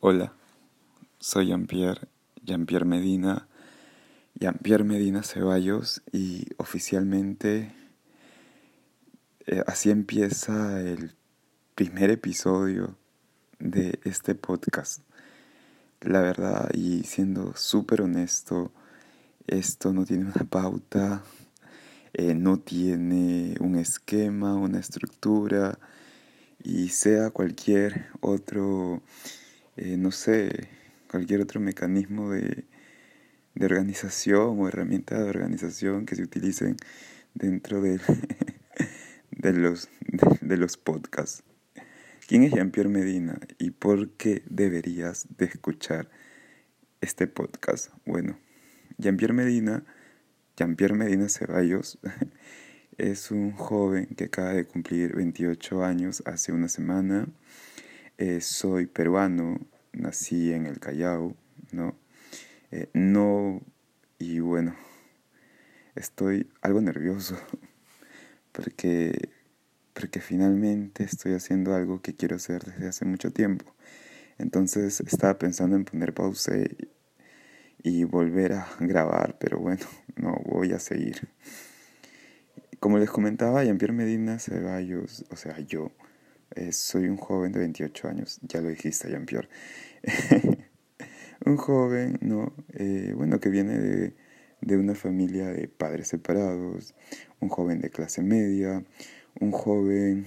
Hola, soy Jean-Pierre, Jean-Pierre Medina, Jean-Pierre Medina Ceballos y oficialmente eh, así empieza el primer episodio de este podcast. La verdad, y siendo súper honesto, esto no tiene una pauta, eh, no tiene un esquema, una estructura, y sea cualquier otro eh, no sé, cualquier otro mecanismo de, organización o herramienta de organización que se utilicen dentro de, de, los, de, los podcasts. ¿Quién es Jean-Pierre Medina y por qué deberías de escuchar este podcast? Bueno, Jean-Pierre Medina, Jean-Pierre Medina Ceballos, es un joven que acaba de cumplir 28 años hace una semana. Eh, soy peruano, nací en el Callao, ¿no? Eh, no, y bueno, estoy algo nervioso porque, porque finalmente estoy haciendo algo que quiero hacer desde hace mucho tiempo. Entonces estaba pensando en poner pausa y, volver a grabar, pero bueno, no voy a seguir. Como les comentaba, Jean-Pierre Medina Ceballos, o sea, yo, eh, soy un joven de 28 años, ya lo dijiste, Jean-Pierre. un joven, ¿no? Eh, bueno, que viene de, de, una familia de padres separados, un joven de clase media, un joven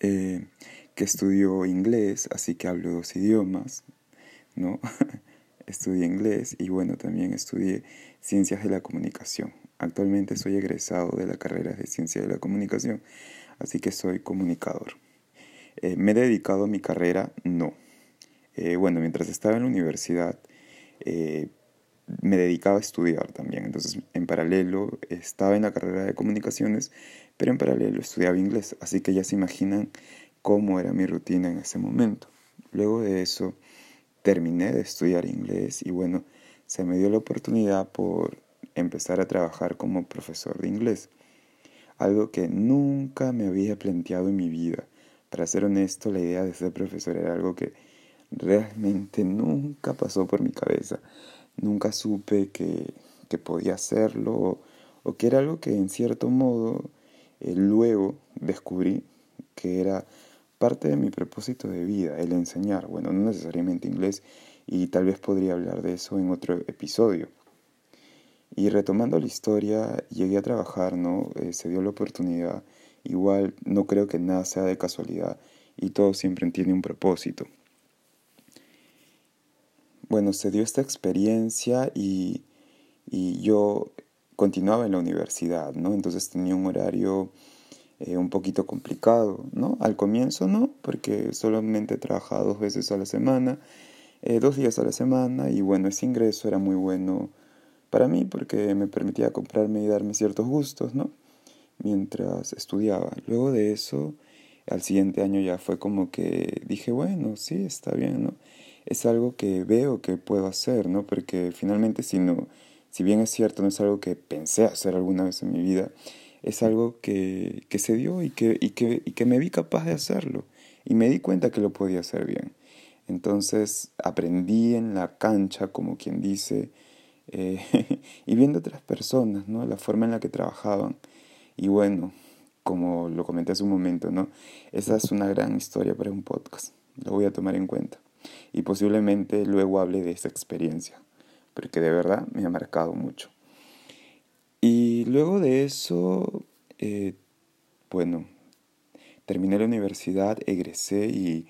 eh, que estudió inglés, así que hablo dos idiomas, ¿no? estudié inglés y bueno, también estudié ciencias de la comunicación. Actualmente soy egresado de la carrera de ciencia de la comunicación así que soy comunicador. Eh, ¿Me he dedicado a mi carrera? No. Eh, bueno, mientras estaba en la universidad, eh, me dedicaba a estudiar también. Entonces, en paralelo, estaba en la carrera de comunicaciones, pero en paralelo estudiaba inglés. Así que ya se imaginan cómo era mi rutina en ese momento. Luego de eso, terminé de estudiar inglés y bueno, se me dio la oportunidad por empezar a trabajar como profesor de inglés algo que nunca me había planteado en mi vida. Para ser honesto, la idea de ser profesor era algo que realmente nunca pasó por mi cabeza. Nunca supe que, que podía hacerlo o, que era algo que en cierto modo eh, luego descubrí que era parte de mi propósito de vida, el enseñar. Bueno, no necesariamente inglés y tal vez podría hablar de eso en otro episodio. Y retomando la historia, llegué a trabajar, ¿no? Eh, se dio la oportunidad. Igual no creo que nada sea de casualidad y todo siempre tiene un propósito. Bueno, se dio esta experiencia y, y yo continuaba en la universidad, ¿no? Entonces tenía un horario eh, un poquito complicado, ¿no? Al comienzo no, porque solamente trabajaba dos veces a la semana, eh, dos días a la semana y bueno, ese ingreso era muy bueno para mí porque me permitía comprarme y darme ciertos gustos, ¿no? Mientras estudiaba. Luego de eso, al siguiente año ya fue como que dije, bueno, sí, está bien, ¿no? Es algo que veo que puedo hacer, ¿no? Porque finalmente si no, si bien es cierto, no es algo que pensé hacer alguna vez en mi vida, es algo que, que se dio y que, y, que, y que me vi capaz de hacerlo. Y me di cuenta que lo podía hacer bien. Entonces aprendí en la cancha, como quien dice, eh, y viendo otras personas, ¿no? La forma en la que trabajaban. Y bueno, como lo comenté hace un momento, ¿no? Esa es una gran historia para un podcast. Lo voy a tomar en cuenta. Y posiblemente luego hable de esa experiencia, porque de verdad me ha marcado mucho. Y luego de eso, eh, bueno, terminé la universidad, egresé y,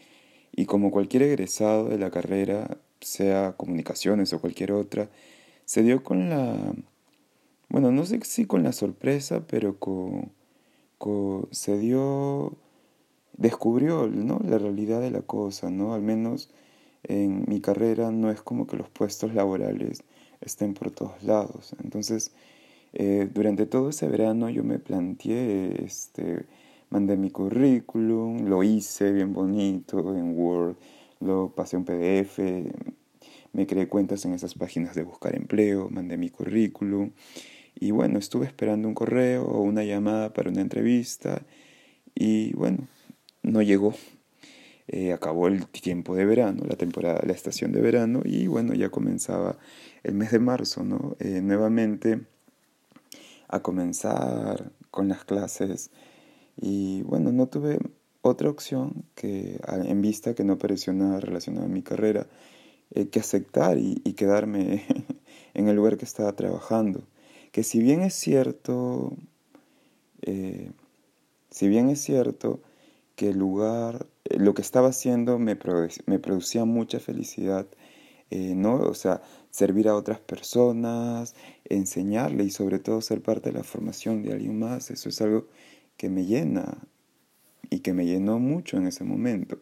y como cualquier egresado de la carrera, sea comunicaciones o cualquier otra, se dio con la, bueno, no sé si con la sorpresa, pero con, se dio, descubrió ¿no? la realidad de la cosa, ¿no? Al menos en mi carrera no es como que los puestos laborales estén por todos lados. Entonces, eh, durante todo ese verano yo me planteé, este, mandé mi currículum, lo hice bien bonito en Word, lo pasé un PDF, me creé cuentas en esas páginas de buscar empleo, mandé mi currículum y bueno, estuve esperando un correo o una llamada para una entrevista y bueno, no llegó. eh, acabó el tiempo de verano, la temporada, la estación de verano, y bueno, ya comenzaba el mes de marzo, ¿no? Eh, nuevamente a comenzar con las clases y bueno, no tuve otra opción que en vista que no pareció nada relacionado a mi carrera, eh, que aceptar y, quedarme en el lugar que estaba trabajando. Que si bien es cierto, eh, si bien es cierto que el lugar, eh, lo que estaba haciendo me, me producía mucha felicidad, ¿no? O sea, servir a otras personas, enseñarle y sobre todo ser parte de la formación de alguien más, eso es algo que me llena y que me llenó mucho en ese momento.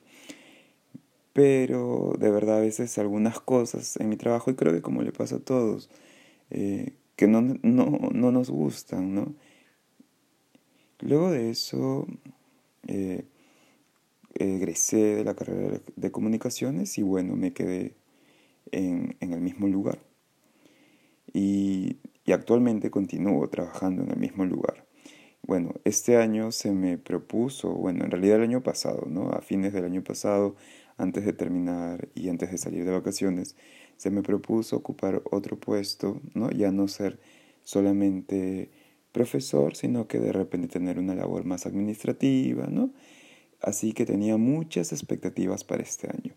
Pero de verdad a veces algunas cosas en mi trabajo, y creo que como le pasa a todos, eh, que no, no, nos gustan, ¿no? Luego de eso, eh, egresé de la carrera de comunicaciones y bueno, me quedé en, en el mismo lugar. Y, y actualmente continúo trabajando en el mismo lugar. Bueno, este año se me propuso, bueno, en realidad el año pasado, ¿no? A fines del año pasado, antes de terminar y antes de salir de vacaciones, se me propuso ocupar otro puesto, ¿no? Ya no ser solamente profesor, sino que de repente tener una labor más administrativa, ¿no? Así que tenía muchas expectativas para este año.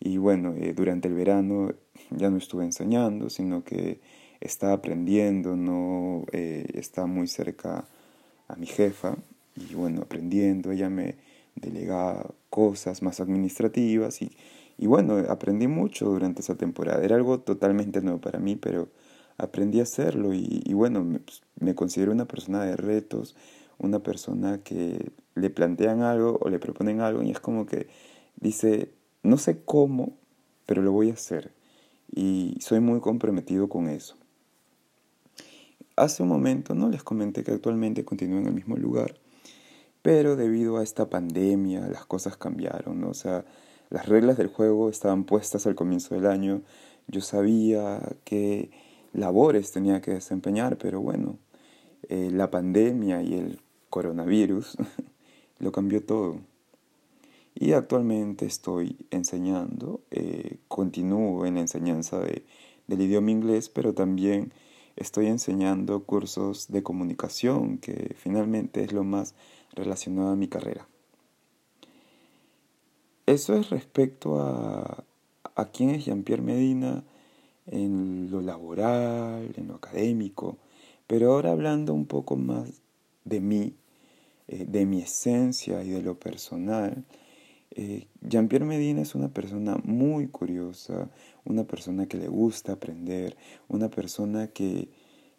Y bueno, eh, durante el verano ya no estuve enseñando, sino que estaba aprendiendo, no eh, estaba muy cerca a mi jefa y bueno, aprendiendo, ella me delegaba cosas más administrativas y, y bueno, aprendí mucho durante esa temporada. Era algo totalmente nuevo para mí, pero aprendí a hacerlo y, y bueno, me, pues, me, considero una persona de retos, una persona que le plantean algo o le proponen algo y es como que dice, no sé cómo, pero lo voy a hacer. Y soy muy comprometido con eso. Hace un momento no les comenté que actualmente continúo en el mismo lugar, pero debido a esta pandemia las cosas cambiaron, o sea, las reglas del juego estaban puestas al comienzo del año, yo sabía qué labores tenía que desempeñar, pero bueno, eh, la pandemia y el coronavirus lo cambió todo. Y actualmente estoy enseñando, eh, continúo en la enseñanza de, del idioma inglés, pero también estoy enseñando cursos de comunicación, que finalmente es lo más relacionado a mi carrera. Eso es respecto a, a quién es Jean-Pierre Medina en lo laboral, en lo académico, pero ahora hablando un poco más de mí, eh, de mi esencia y de lo personal, eh, Jean-Pierre Medina es una persona muy curiosa, una persona que le gusta aprender, una persona que,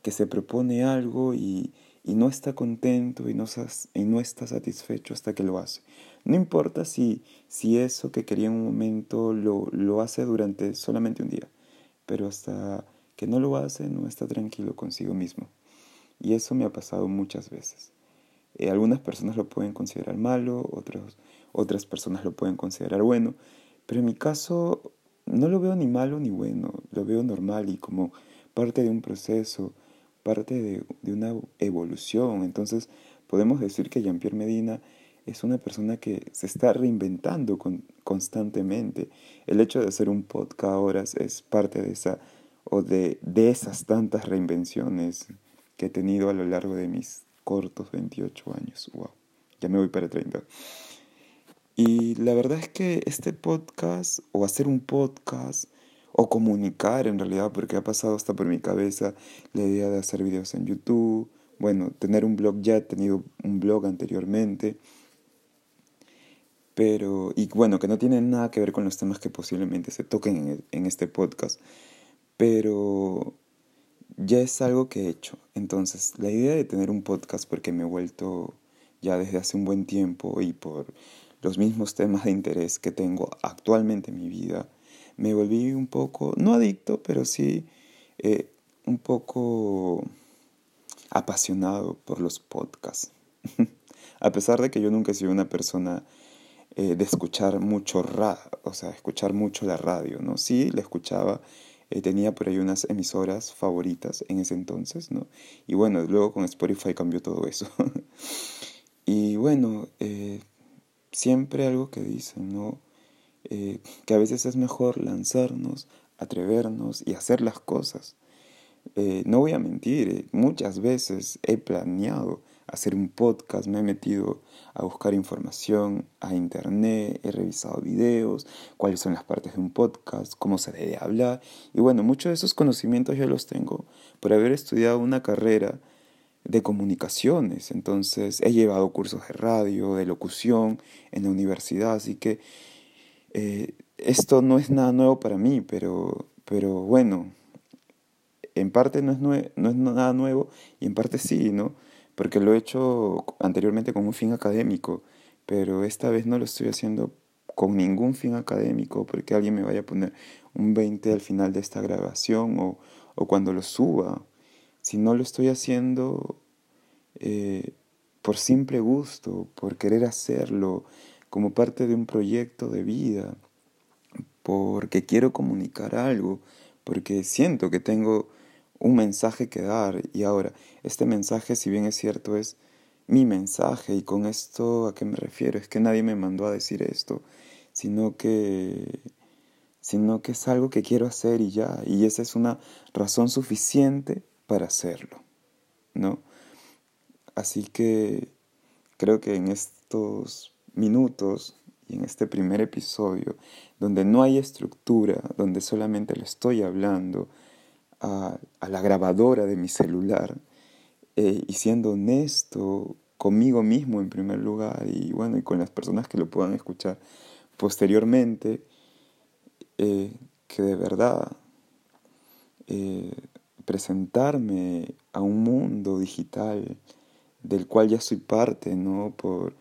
que se propone algo y, y, no está contento y no, está satisfecho hasta que lo hace. No importa si, si eso que quería en un momento lo, lo hace durante solamente un día, pero hasta que no lo hace no está tranquilo consigo mismo. Y eso me ha pasado muchas veces. Eh, algunas personas lo pueden considerar malo, otros otras personas lo pueden considerar bueno, pero en mi caso no lo veo ni malo ni bueno, lo veo normal y como parte de un proceso, parte de, de una evolución. Entonces podemos decir que Jean-Pierre Medina es una persona que se está reinventando con, constantemente. El hecho de hacer un podcast ahora es parte de esa o de, de esas tantas reinvenciones que he tenido a lo largo de mis cortos 28 años. Wow, ya me voy para 30. Y la verdad es que este podcast, o hacer un podcast, o comunicar en realidad, porque ha pasado hasta por mi cabeza la idea de hacer videos en YouTube, bueno, tener un blog ya, he tenido un blog anteriormente, pero, y bueno, que no tiene nada que ver con los temas que posiblemente se toquen en, en este podcast, pero ya es algo que he hecho. Entonces, la idea de tener un podcast, porque me he vuelto ya desde hace un buen tiempo y por los mismos temas de interés que tengo actualmente en mi vida, me volví un poco, no adicto, pero sí eh, un poco apasionado por los podcasts. A pesar de que yo nunca he sido una persona eh, de escuchar mucho radio, o sea, escuchar mucho la radio, ¿no? Sí, la escuchaba, eh, tenía por ahí unas emisoras favoritas en ese entonces, ¿no? Y bueno, luego con Spotify cambió todo eso. y bueno, siempre algo que dicen, ¿no? Eh, que a veces es mejor lanzarnos, atrevernos y hacer las cosas. Eh, no voy a mentir, eh, muchas veces he planeado hacer un podcast, me he metido a buscar información a internet, he revisado videos, cuáles son las partes de un podcast, cómo se debe hablar. Y bueno, muchos de esos conocimientos ya los tengo por haber estudiado una carrera de comunicaciones. Entonces he llevado cursos de radio, de locución en la universidad, así que eh, esto no es nada nuevo para mí, pero, pero bueno, en parte no es, no es nada nuevo y en parte sí, ¿no? Porque lo he hecho anteriormente con un fin académico, pero esta vez no lo estoy haciendo con ningún fin académico, porque alguien me vaya a poner un 20 al final de esta grabación o, o cuando lo suba. Si no lo estoy haciendo eh, por simple gusto, por querer hacerlo, como parte de un proyecto de vida, porque quiero comunicar algo, porque siento que tengo un mensaje que dar. Y ahora este mensaje si bien es cierto es mi mensaje y con esto a qué me refiero es que nadie me mandó a decir esto sino que sino que es algo que quiero hacer y ya y esa es una razón suficiente para hacerlo no así que creo que en estos minutos y en este primer episodio donde no hay estructura donde solamente le estoy hablando a, la grabadora de mi celular eh, y siendo honesto conmigo mismo en primer lugar y bueno y con las personas que lo puedan escuchar posteriormente eh, que de verdad eh, presentarme a un mundo digital del cual ya soy parte no por,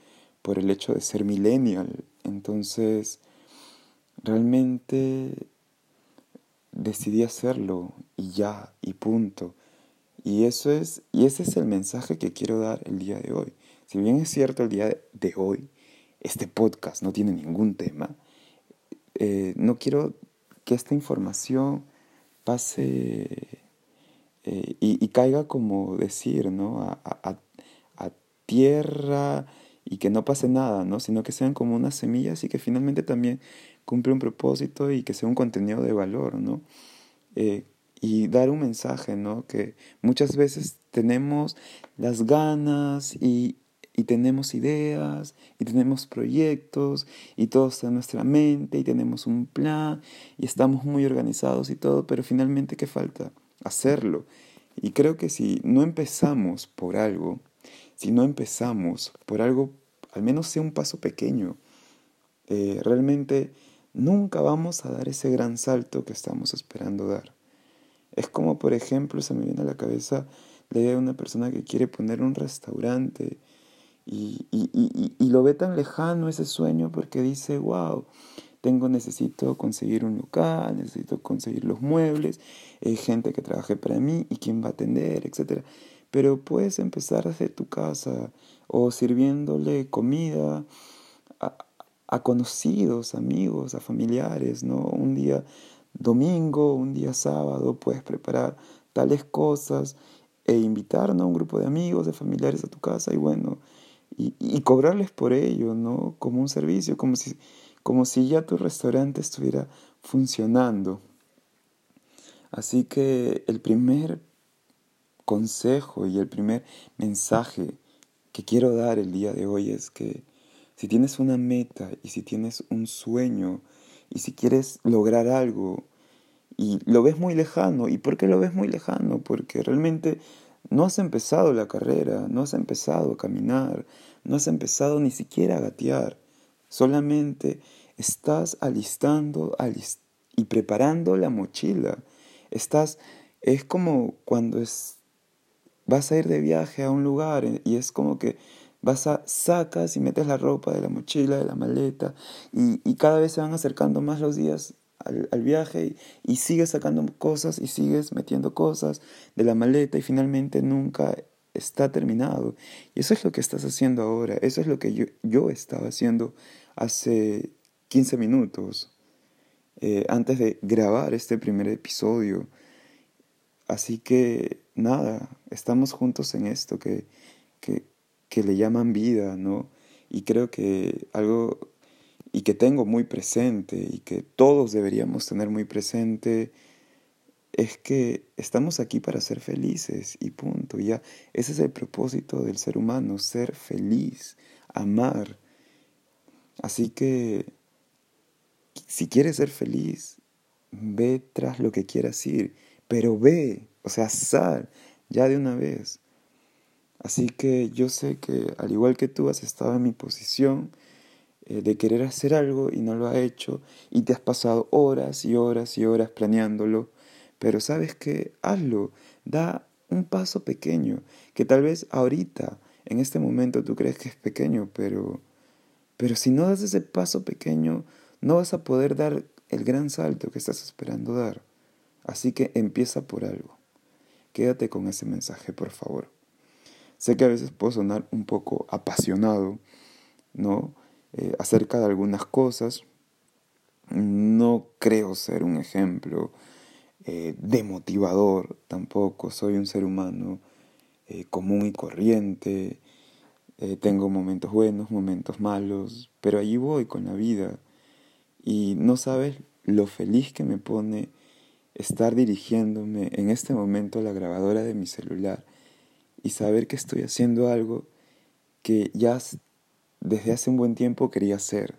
por el hecho de ser millennial entonces realmente decidí hacerlo y ya, y punto. Y eso es, y ese es el mensaje que quiero dar el día de hoy. Si bien es cierto el día de hoy, este podcast no tiene ningún tema, eh, no quiero que esta información pase eh, y, caiga como decir, ¿no? A, a, a, tierra y que no pase nada, ¿no? Sino que sean como unas semillas y que finalmente también cumple un propósito y que sea un contenido de valor, ¿no? Eh, y dar un mensaje, ¿no? Que muchas veces tenemos las ganas y, y tenemos ideas y tenemos proyectos y todo está en nuestra mente y tenemos un plan y estamos muy organizados y todo, pero finalmente ¿qué falta? Hacerlo. Y creo que si no empezamos por algo, si no empezamos por algo, al menos sea un paso pequeño, eh, realmente nunca vamos a dar ese gran salto que estamos esperando dar. Es como, por ejemplo, se me viene a la cabeza la idea de una persona que quiere poner un restaurante y, y, y, y lo ve tan lejano ese sueño porque dice, wow, tengo, necesito conseguir un local, necesito conseguir los muebles, hay gente que trabaje para mí y quién va a atender, etc. Pero puedes empezar desde tu casa o sirviéndole comida a, conocidos, amigos, a familiares, ¿no? Un día domingo, un día sábado, puedes preparar tales cosas e invitar a un grupo de amigos, de familiares a tu casa y bueno, y, y, cobrarles por ello, ¿no? Como un servicio, como si, como si ya tu restaurante estuviera funcionando. Así que el primer consejo y el primer mensaje que quiero dar el día de hoy es que si tienes una meta y si tienes un sueño y si quieres lograr algo y lo ves muy lejano, ¿y por qué lo ves muy lejano? Porque realmente no has empezado la carrera, no has empezado a caminar, no has empezado ni siquiera a gatear, solamente estás alistando y preparando la mochila. Estás, es como cuando es, vas a ir de viaje a un lugar y es como que Vas a, sacas y metes la ropa de la mochila, de la maleta, y, cada vez se van acercando más los días al, viaje y, y, sigues sacando cosas y sigues metiendo cosas de la maleta y finalmente nunca está terminado. Y eso es lo que estás haciendo ahora, eso es lo que yo, yo estaba haciendo hace 15 minutos, eh, antes de grabar este primer episodio. Así que nada, estamos juntos en esto, que, que, que le llaman vida, ¿no? y creo que algo y que tengo muy presente y que todos deberíamos tener muy presente es que estamos aquí para ser felices y punto. Ya, ese es el propósito del ser humano, ser feliz, amar. Así que si quieres ser feliz, ve tras lo que quieras ir, pero ve, o sea, sal ya de una vez. Así que yo sé que al igual que tú has estado en mi posición eh, de querer hacer algo y no lo has hecho y te has pasado horas y horas y horas planeándolo, pero sabes que hazlo, da un paso pequeño, que tal vez ahorita, en este momento tú crees que es pequeño, pero, pero si no das ese paso pequeño, no vas a poder dar el gran salto que estás esperando dar. Así que empieza por algo. Quédate con ese mensaje, por favor. Sé que a veces puedo sonar un poco apasionado, ¿no? Eh, acerca de algunas cosas. No creo ser un ejemplo eh, demotivador tampoco. Soy un ser humano eh, común y corriente. tengo momentos buenos, momentos malos, pero allí voy con la vida. Y no sabes lo feliz que me pone estar dirigiéndome en este momento a la grabadora de mi celular y saber que estoy haciendo algo que ya desde hace un buen tiempo quería hacer.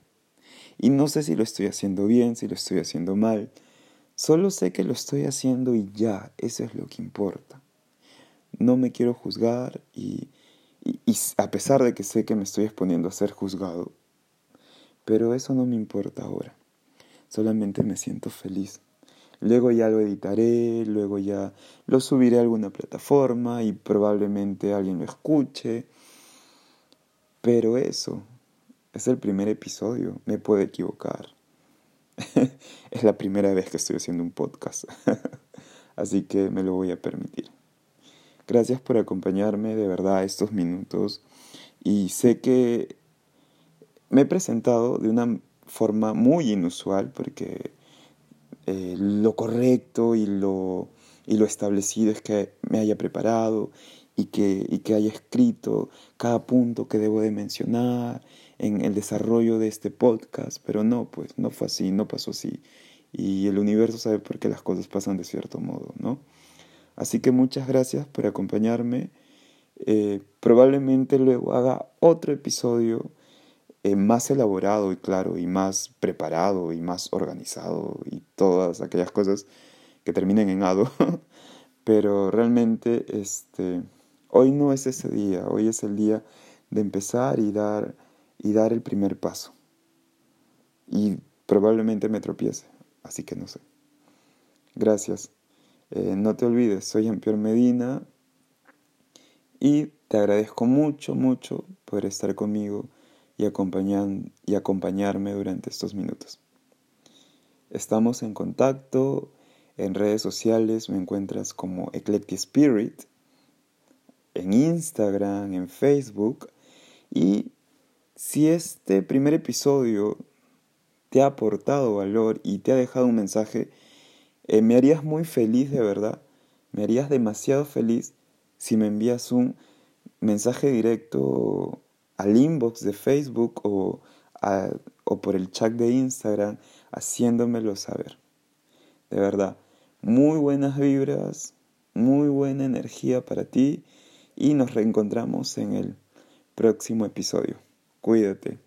Y no sé si lo estoy haciendo bien, si lo estoy haciendo mal. Solo sé que lo estoy haciendo y ya, eso es lo que importa. No me quiero juzgar y, y, a pesar de que sé que me estoy exponiendo a ser juzgado, pero eso no me importa ahora. Solamente me siento feliz. Luego ya lo editaré, luego ya lo subiré a alguna plataforma y probablemente alguien lo escuche. Pero eso es el primer episodio, me puedo equivocar. es la primera vez que estoy haciendo un podcast, así que me lo voy a permitir. Gracias por acompañarme de verdad estos minutos y sé que me he presentado de una forma muy inusual porque eh, lo correcto y lo, y lo establecido es que me haya preparado y que, y que haya escrito cada punto que debo de mencionar en el desarrollo de este podcast, pero no, pues no fue así, no pasó así. Y el universo sabe por qué las cosas pasan de cierto modo, ¿no? Así que muchas gracias por acompañarme. Eh, probablemente luego haga otro episodio eh, más elaborado y claro, y más preparado y más organizado y todas aquellas cosas que terminen en ado. Pero realmente este, hoy no es ese día, hoy es el día de empezar y dar, y dar el primer paso. Y probablemente me tropiece, así que no sé. Gracias. Eh, no te olvides, soy Jean-Pierre Medina y te agradezco mucho, mucho por estar conmigo y, y acompañarme durante estos minutos. Estamos en contacto en redes sociales, me encuentras como Eclectic Spirit, en Instagram, en Facebook. Y si este primer episodio te ha aportado valor y te ha dejado un mensaje, eh, me harías muy feliz de verdad. Me harías demasiado feliz si me envías un mensaje directo al inbox de Facebook o, o por el chat de Instagram haciéndomelo saber. De verdad, muy buenas vibras, muy buena energía para ti y nos reencontramos en el próximo episodio. Cuídate.